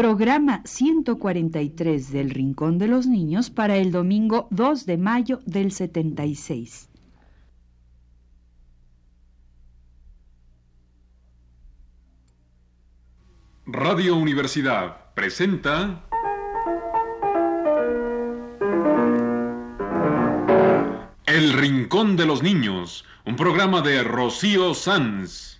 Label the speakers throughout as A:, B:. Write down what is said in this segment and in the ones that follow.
A: programa 143 del Rincón de los Niños para el domingo 2 de mayo del 76.
B: Radio Universidad presenta El Rincón de los Niños, un programa de Rocío Sanz.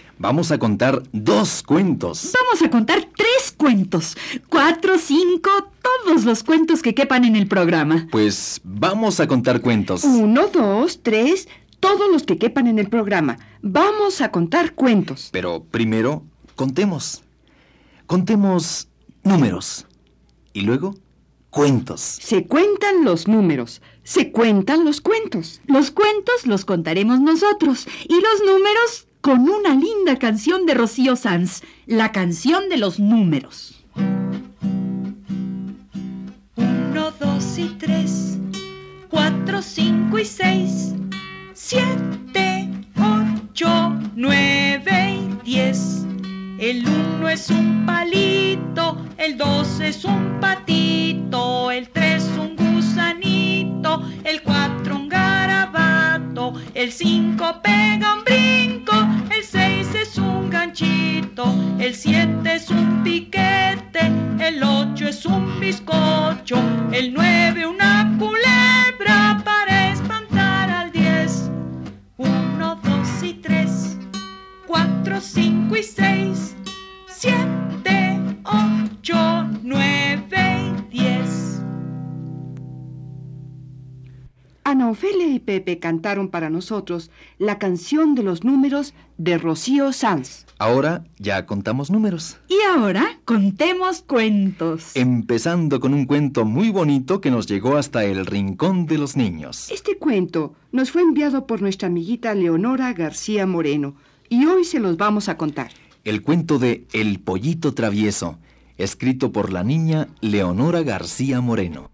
C: Vamos a contar dos cuentos.
A: Vamos a contar tres cuentos. Cuatro, cinco, todos los cuentos que quepan en el programa.
C: Pues vamos a contar cuentos.
D: Uno, dos, tres, todos los que quepan en el programa. Vamos a contar cuentos.
C: Pero primero, contemos. Contemos números. Y luego, cuentos.
D: Se cuentan los números, se cuentan los cuentos.
A: Los cuentos los contaremos nosotros y los números con una linda canción de Rocío Sanz, la canción de los números.
E: Uno, dos y tres, cuatro, cinco y seis, siete, ocho, nueve y diez. El uno es un palito, el dos es un patito, el siete es un piquete, el ocho es un bizcocho, el nueve una culebra
D: Ana Ofelia y Pepe cantaron para nosotros la canción de los números de Rocío Sanz.
C: Ahora ya contamos números.
A: Y ahora contemos cuentos.
C: Empezando con un cuento muy bonito que nos llegó hasta el rincón de los niños.
D: Este cuento nos fue enviado por nuestra amiguita Leonora García Moreno y hoy se los vamos a contar.
C: El cuento de El pollito travieso, escrito por la niña Leonora García Moreno.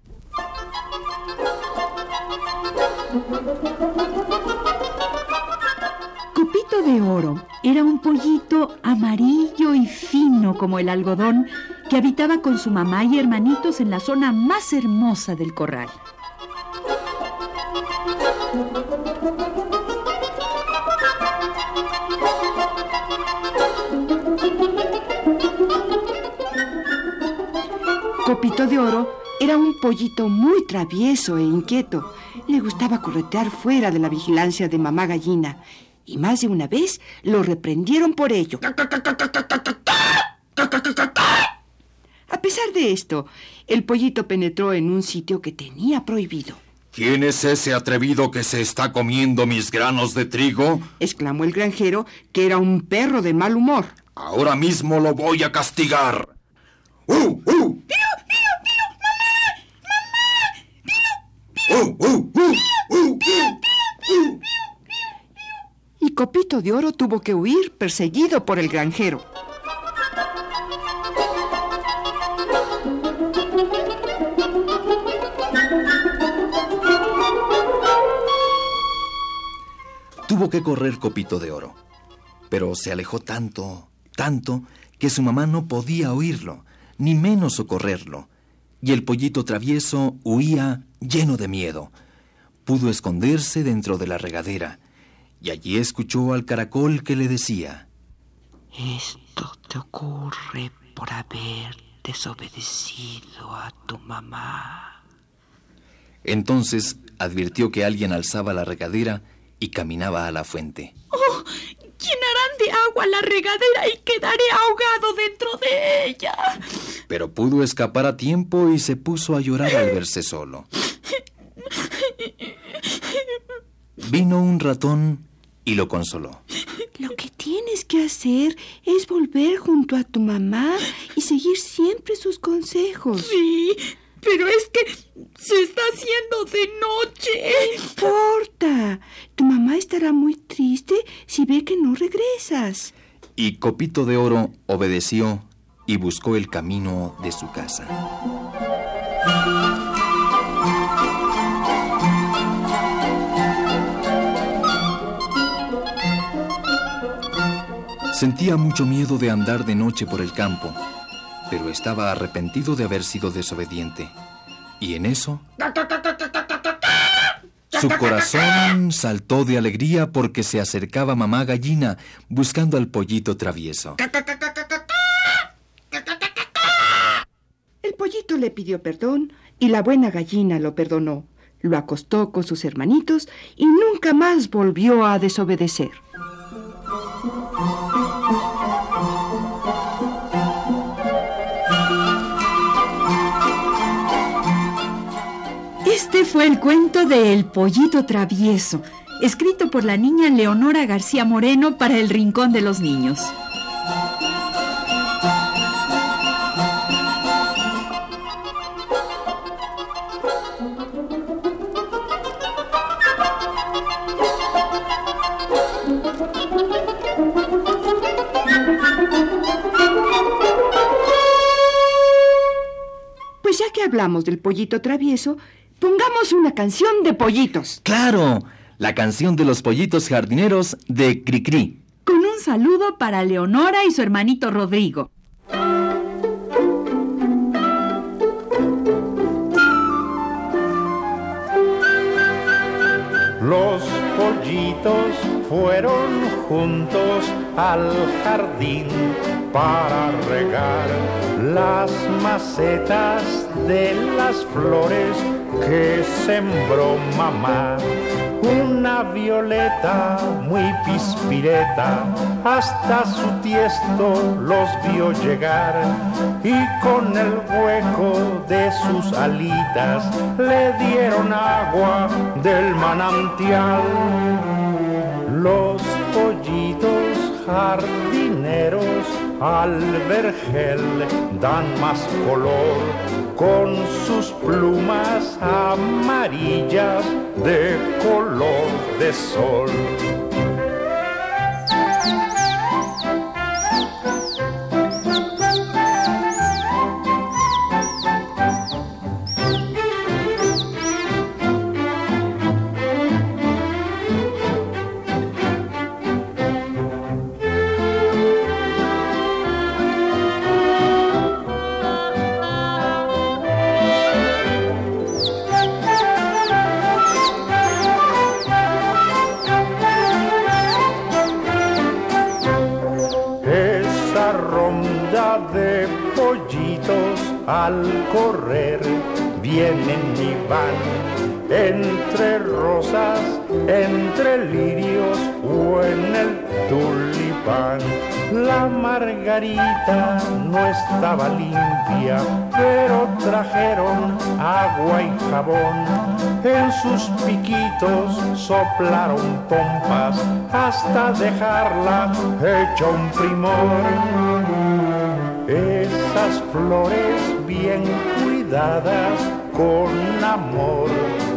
A: Copito de Oro era un pollito amarillo y fino como el algodón que habitaba con su mamá y hermanitos en la zona más hermosa del corral.
D: Copito de Oro era un pollito muy travieso e inquieto. Le gustaba corretear fuera de la vigilancia de mamá gallina y más de una vez lo reprendieron por ello. A pesar de esto, el pollito penetró en un sitio que tenía prohibido.
F: ¿Quién es ese atrevido que se está comiendo mis granos de trigo?
D: exclamó el granjero, que era un perro de mal humor.
F: Ahora mismo lo voy a castigar. ¡Uh, uh!
D: Y Copito de Oro tuvo que huir perseguido por el granjero.
C: Tuvo que correr Copito de Oro, pero se alejó tanto, tanto, que su mamá no podía oírlo, ni menos socorrerlo, y el pollito travieso huía lleno de miedo. Pudo esconderse dentro de la regadera, y allí escuchó al caracol que le decía,
G: Esto te ocurre por haber desobedecido a tu mamá.
C: Entonces advirtió que alguien alzaba la regadera y caminaba a la fuente.
E: ¡Oh! Agua la regadera y quedaré ahogado dentro de ella.
C: pero pudo escapar a tiempo y se puso a llorar al verse solo. Vino un ratón y lo consoló.
D: Lo que tienes que hacer es volver junto a tu mamá y seguir siempre sus consejos.
H: Sí, pero es que se está haciendo de noche.
D: No importa. Tu mamá estará muy triste si ve que no regresas.
C: Y Copito de Oro obedeció y buscó el camino de su casa. Sentía mucho miedo de andar de noche por el campo, pero estaba arrepentido de haber sido desobediente. Y en eso... Su corazón saltó de alegría porque se acercaba mamá gallina buscando al pollito travieso.
D: El pollito le pidió perdón y la buena gallina lo perdonó. Lo acostó con sus hermanitos y nunca más volvió a desobedecer.
A: Fue el cuento de El pollito travieso, escrito por la niña Leonora García Moreno para El Rincón de los Niños.
D: Pues ya que hablamos del pollito travieso, pongamos una canción de pollitos.
C: ¡Claro! La canción de los pollitos jardineros de Cricri.
A: Con un saludo para Leonora y su hermanito Rodrigo.
I: Los pollitos fueron juntos al jardín para regar las macetas de las flores que sembró mamá. Una violeta muy pispireta hasta su tiesto los vio llegar y con el hueco de sus alitas le dieron agua del manantial. Los pollitos jardineros al dan más color con sus plumas amarillas de color de sol. Lirios o en el tulipán. La margarita no estaba limpia, pero trajeron agua y jabón. En sus piquitos soplaron pompas hasta dejarla hecha un primor. Esas flores bien cuidadas con amor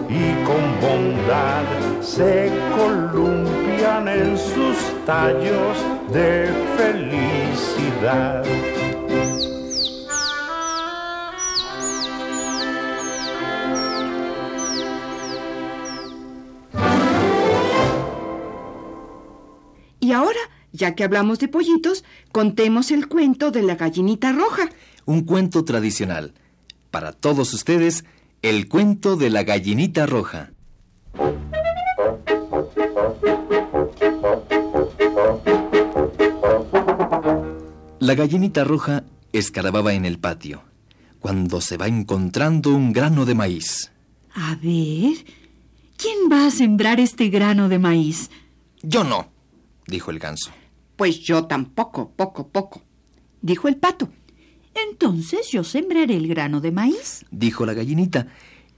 I: y con bondad se columpian en sus tallos de felicidad.
D: Y ahora, ya que hablamos de pollitos, contemos el cuento de la gallinita roja.
C: Un cuento tradicional. Para todos ustedes, el cuento de la gallinita roja. La gallinita roja escarbaba en el patio, cuando se va encontrando un grano de maíz.
A: A ver, ¿quién va a sembrar este grano de maíz?
C: Yo no, dijo el ganso.
D: Pues yo tampoco, poco, poco. Dijo el pato.
A: Entonces yo sembraré el grano de maíz.
C: dijo la gallinita,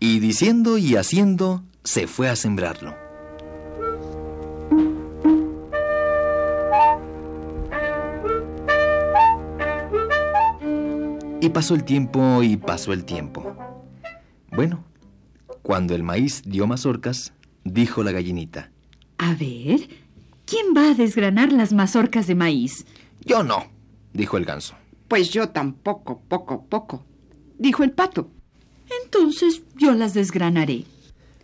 C: y diciendo y haciendo, se fue a sembrarlo. Y pasó el tiempo y pasó el tiempo. Bueno, cuando el maíz dio mazorcas, dijo la gallinita,
A: A ver, ¿quién va a desgranar las mazorcas de maíz?
C: yo no, dijo el ganso.
D: Pues yo tampoco, poco, poco. Dijo el pato.
A: Entonces yo las desgranaré.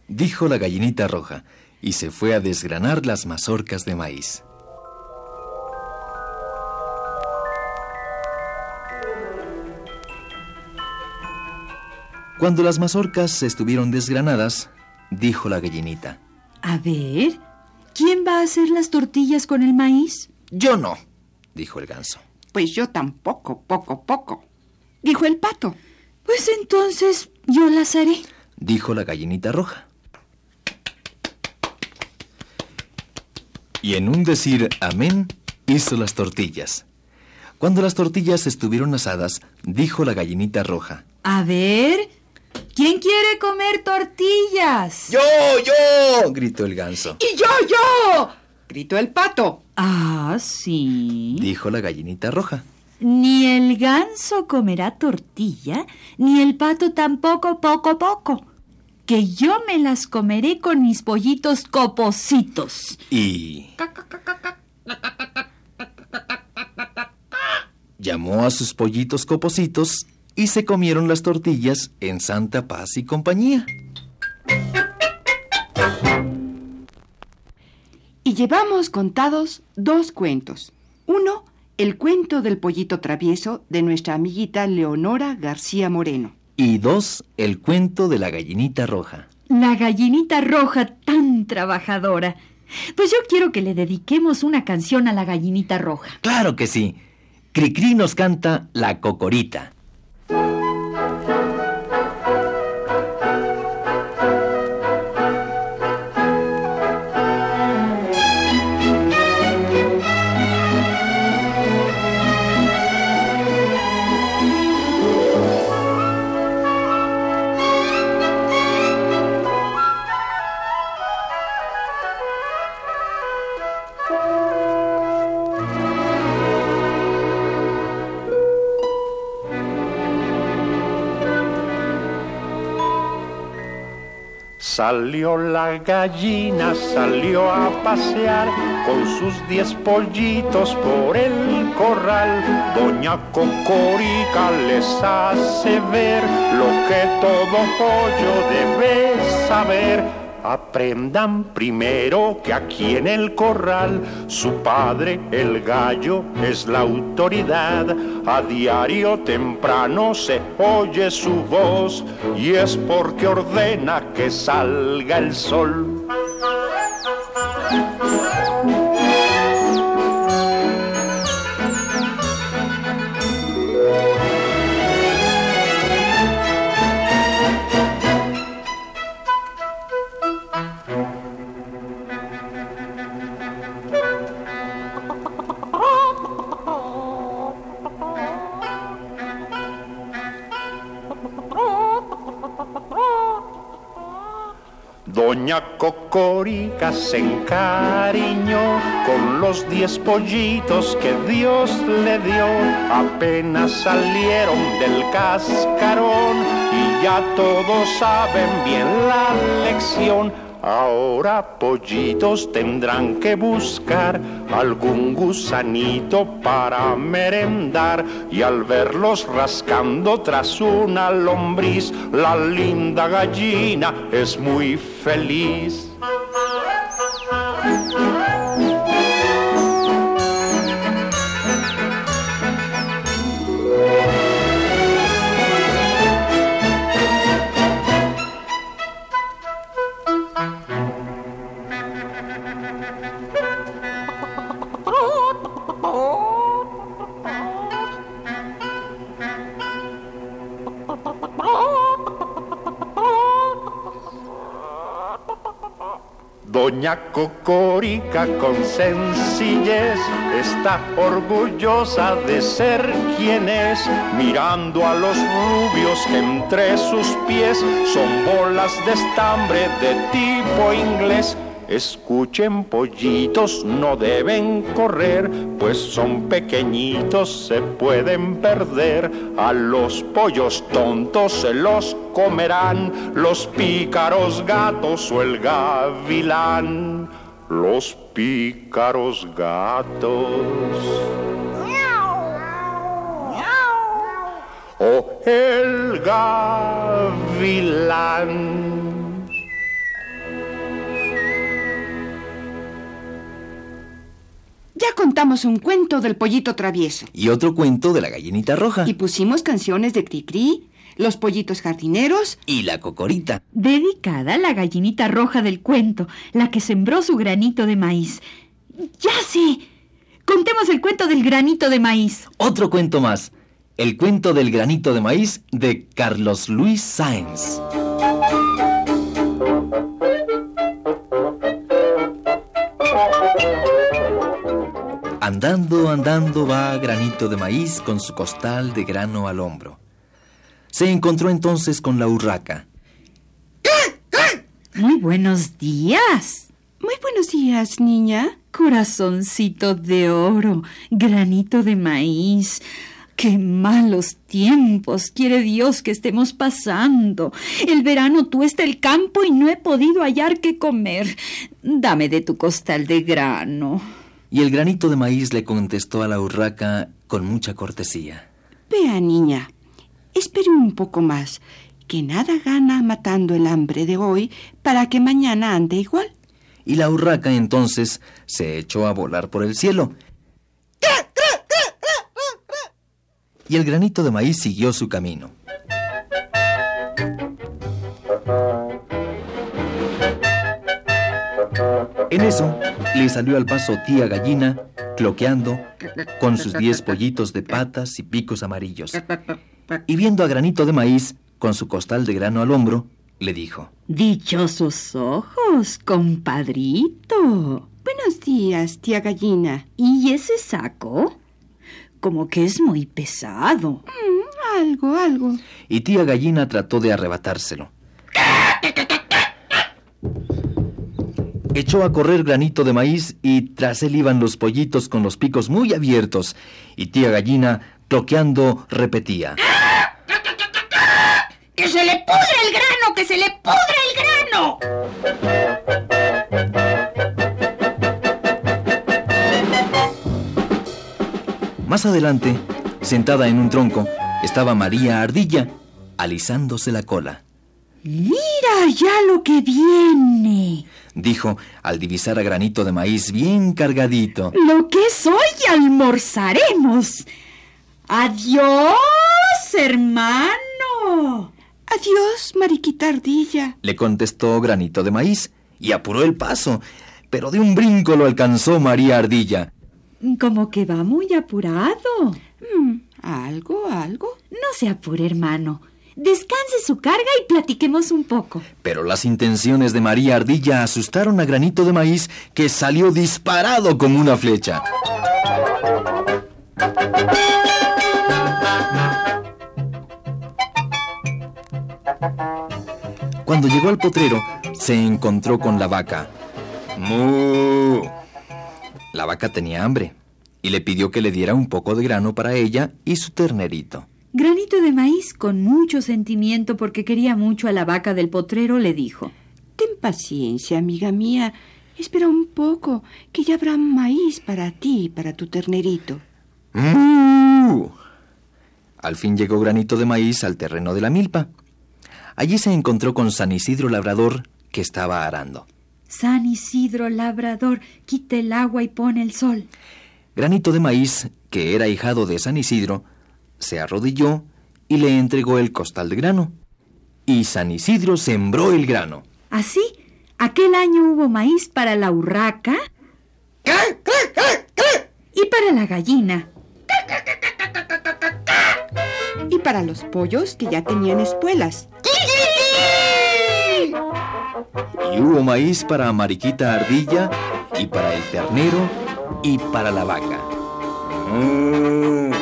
C: Dijo la gallinita roja, y se fue a desgranar las mazorcas de maíz. Cuando las mazorcas estuvieron desgranadas, dijo la gallinita,
A: A ver, ¿quién va a hacer las tortillas con el maíz?
C: yo no, dijo el ganso.
D: Pues yo tampoco, poco, poco. Dijo el pato.
A: Pues entonces yo las haré.
C: dijo la gallinita roja. Y en un decir amén, hizo las tortillas. Cuando las tortillas estuvieron asadas, dijo la gallinita roja.
A: A ver, ¿quién quiere comer tortillas?
C: ¡Yo, yo! gritó el ganso.
D: ¡Y yo, yo! Gritó el pato.
A: Ah, sí.
C: Dijo la gallinita roja.
A: Ni el ganso comerá tortilla, ni el pato tampoco poco poco. Que yo me las comeré con mis pollitos copositos.
C: Y... Llamó a sus pollitos copositos y se comieron las tortillas en santa paz y compañía.
D: Y llevamos contados dos cuentos. Uno, el cuento del pollito travieso de nuestra amiguita Leonora García Moreno.
C: Y dos, el cuento de la gallinita roja.
A: La gallinita roja tan trabajadora. Pues yo quiero que le dediquemos una canción a la gallinita roja.
C: Claro que sí. Cricri nos canta La Cocorita. Thank you.
I: Salió la gallina, salió a pasear con sus diez pollitos por el corral. Doña Cocorica les hace ver lo que todo pollo debe saber. Aprendan primero que aquí en el corral su padre, el gallo, es la autoridad. A diario temprano se oye su voz y es porque ordena que salga el sol. Doña Cocorica se encariñó con los diez pollitos que Dios le dio. Apenas salieron del cascarón y ya todos saben bien la lección. Ahora pollitos tendrán que buscar algún gusanito para merendar y al verlos rascando tras una lombriz, la linda gallina es muy feliz. Doña Cocorica con sencillez está orgullosa de ser quien es, mirando a los rubios entre sus pies son bolas de estambre de tipo inglés Escuchen pollitos, no deben correr, pues son pequeñitos, se pueden perder. A los pollos tontos se los comerán los pícaros gatos o el gavilán. Los pícaros gatos. O el gavilán.
D: Ya contamos un cuento del pollito travieso.
C: Y otro cuento de la gallinita roja.
D: Y pusimos canciones de Cricri, los pollitos jardineros.
C: Y la cocorita.
A: Dedicada a la gallinita roja del cuento, la que sembró su granito de maíz. ¡Ya sé! Contemos el cuento del granito de maíz.
C: Otro cuento más. El cuento del granito de maíz de Carlos Luis Sáenz. Andando, andando va Granito de Maíz con su costal de grano al hombro. Se encontró entonces con la urraca.
A: Muy buenos días.
D: Muy buenos días, niña.
A: Corazoncito de oro, granito de maíz. Qué malos tiempos quiere Dios que estemos pasando. El verano tuesta el campo y no he podido hallar qué comer. Dame de tu costal de grano.
C: Y el granito de maíz le contestó a la urraca con mucha cortesía.
D: Vea, niña, espere un poco más, que nada gana matando el hambre de hoy para que mañana ande igual.
C: Y la urraca entonces se echó a volar por el cielo. Y el granito de maíz siguió su camino. En eso le salió al paso tía gallina, cloqueando, con sus diez pollitos de patas y picos amarillos. Y viendo a granito de maíz, con su costal de grano al hombro, le dijo:
A: Dichosos ojos, compadrito.
D: Buenos días, tía gallina.
A: ¿Y ese saco? Como que es muy pesado.
D: Mm, algo, algo.
C: Y tía gallina trató de arrebatárselo. Echó a correr granito de maíz y tras él iban los pollitos con los picos muy abiertos. Y tía gallina, toqueando, repetía.
J: ¡Que se le pudre el grano! ¡Que se le pudre el grano!
C: Más adelante, sentada en un tronco, estaba María Ardilla, alisándose la cola.
A: Mira ya lo que viene,
C: dijo al divisar a granito de maíz bien cargadito.
A: Lo que es hoy almorzaremos. Adiós, hermano.
D: Adiós, mariquita ardilla,
C: le contestó granito de maíz y apuró el paso, pero de un brinco lo alcanzó María Ardilla.
A: Como que va muy apurado.
D: Mm, algo, algo.
A: No se apure, hermano. Descanse su carga y platiquemos un poco.
C: Pero las intenciones de María Ardilla asustaron a Granito de Maíz, que salió disparado como una flecha. Cuando llegó al potrero, se encontró con la vaca. ¡Mu! La vaca tenía hambre y le pidió que le diera un poco de grano para ella y su ternerito.
A: Granito de Maíz, con mucho sentimiento porque quería mucho a la vaca del potrero, le dijo
D: Ten paciencia, amiga mía. Espera un poco, que ya habrá maíz para ti y para tu ternerito.
C: ¡Uh! Al fin llegó Granito de Maíz al terreno de la milpa. Allí se encontró con San Isidro Labrador, que estaba arando.
A: San Isidro Labrador, quita el agua y pone el sol.
C: Granito de Maíz, que era hijado de San Isidro, se arrodilló y le entregó el costal de grano. Y San Isidro sembró el grano.
A: ¿Así? ¿Aquel año hubo maíz para la urraca? Y para la gallina.
D: Y para los pollos que ya tenían espuelas.
C: Y hubo maíz para Mariquita Ardilla y para el ternero y para la vaca.
F: Mm.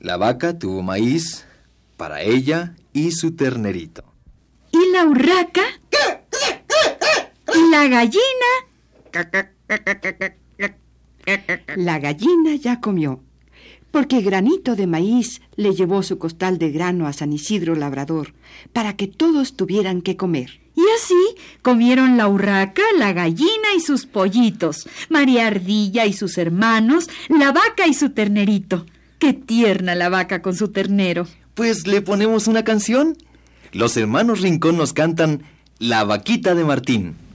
C: La vaca tuvo maíz para ella y su ternerito.
A: ¿Y la urraca? ¿Y la gallina?
D: La gallina ya comió, porque Granito de Maíz le llevó su costal de grano a San Isidro Labrador, para que todos tuvieran que comer.
A: Y así comieron la urraca, la gallina y sus pollitos, María Ardilla y sus hermanos, la vaca y su ternerito. Qué tierna la vaca con su ternero.
C: Pues le ponemos una canción. Los hermanos Rincón nos cantan La vaquita de Martín.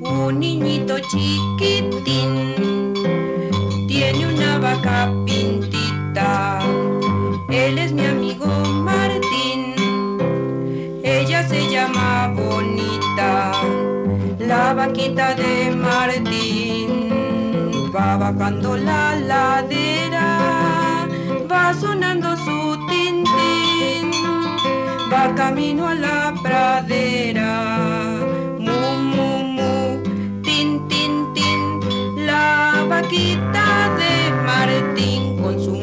H: Un niñito chiquitín tiene una vaca pintita. Él es mi amigo Martín. Ella se llama Bonita. La vaquita de Martín va bajando la ladera. Va sonando su tintín. Va camino a la pradera. Mu, mu, mu, tin, tin, tin. La vaquita de Martín con su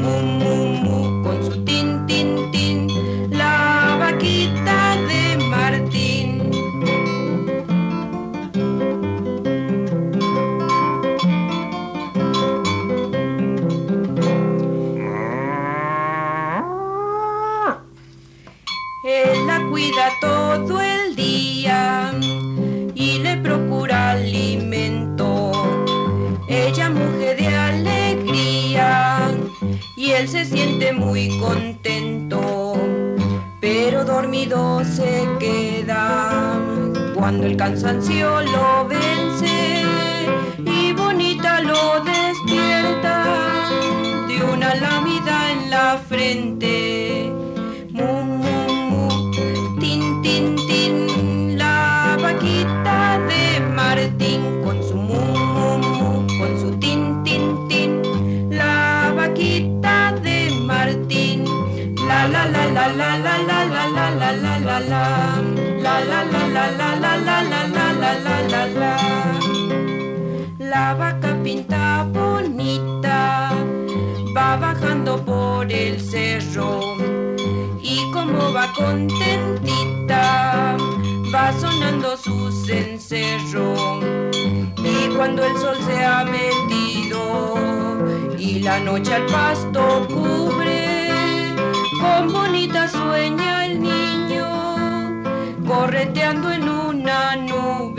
H: la vaca pinta bonita va bajando por el cerro y como va contentita va sonando su cencerro. Y cuando el sol se ha metido y la noche al pasto cubre con bonita sueña el niño correteando en una nube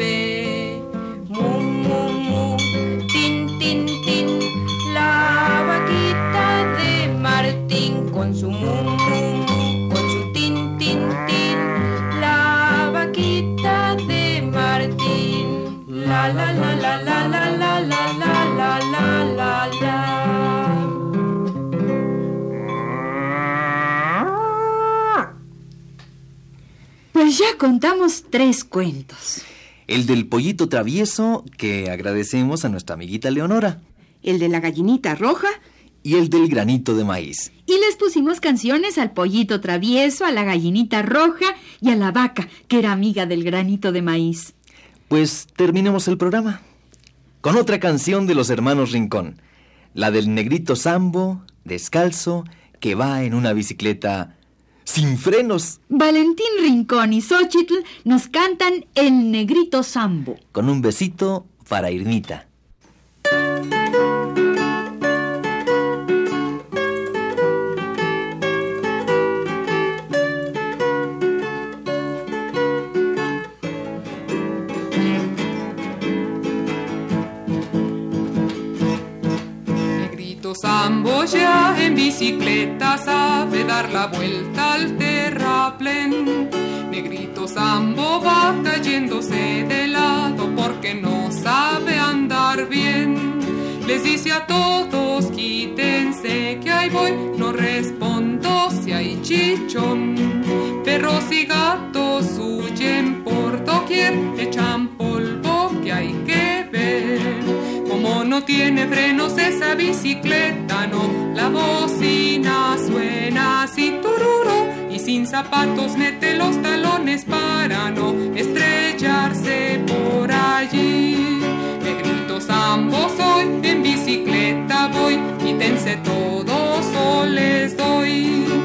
A: contamos tres cuentos.
C: El del pollito travieso, que agradecemos a nuestra amiguita Leonora.
D: El de la gallinita roja,
C: Y el del granito de maíz.
A: Y les pusimos canciones al pollito travieso, a la gallinita roja y a la vaca, que era amiga del granito de maíz.
C: Pues terminemos el programa. Con otra canción de los hermanos Rincón. La del negrito Sambo, descalzo, que va en una bicicleta sin frenos,
A: Valentín Rincón y Xochitl nos cantan El Negrito Sambo.
C: con un besito para Irmita.
K: Sambo ya en bicicleta sabe dar la vuelta al terraplén. Negrito Sambo va cayéndose de lado porque no sabe andar bien. dice a todos, quítense que ahí voy, no respondo si hay chichón. Perros y gatos huyen por doquier, echan polvo que hay que ver. Como no tiene frenos esa bicicleta, zapatos mete los talones para no estrellarse por allí. Negritos ambos hoy, en bicicleta voy, quítense todos o les doy.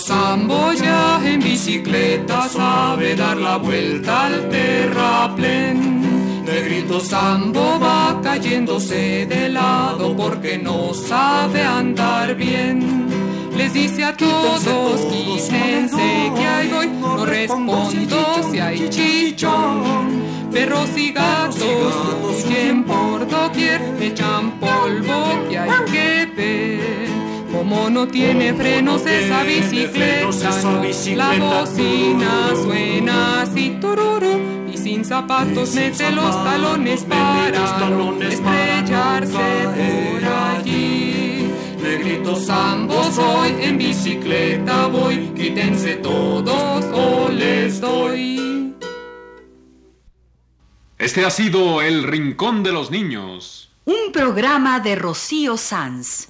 K: Sambo ya en bicicleta sabe dar la vuelta al terraplén. Negrito Sambo va cayéndose de lado porque no sabe andar bien. Les dice a todos, quítense que hay voy, no respondo si hay chichón. Perros y gatos huyen por doquier, echan polvo que hay que ver. Como no tiene frenos esa bicicleta, no, la bocina suena así tururu y sin zapatos mete los talones para no estrellarse por allí. Negritos ambos hoy en bicicleta voy, quítense todos o les doy.
B: Este ha sido El Rincón de los Niños.
A: Un programa de Rocío Sanz.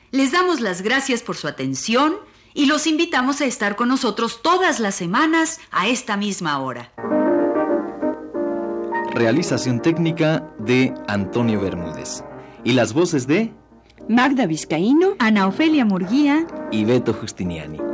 A: les damos las gracias por su atención y los invitamos a estar con nosotros todas las semanas a esta misma hora.
C: Realización técnica de Antonio Bermúdez. Y las voces de
D: Magda Vizcaíno,
A: Ana Ofelia Murguía
C: y Beto Justiniani.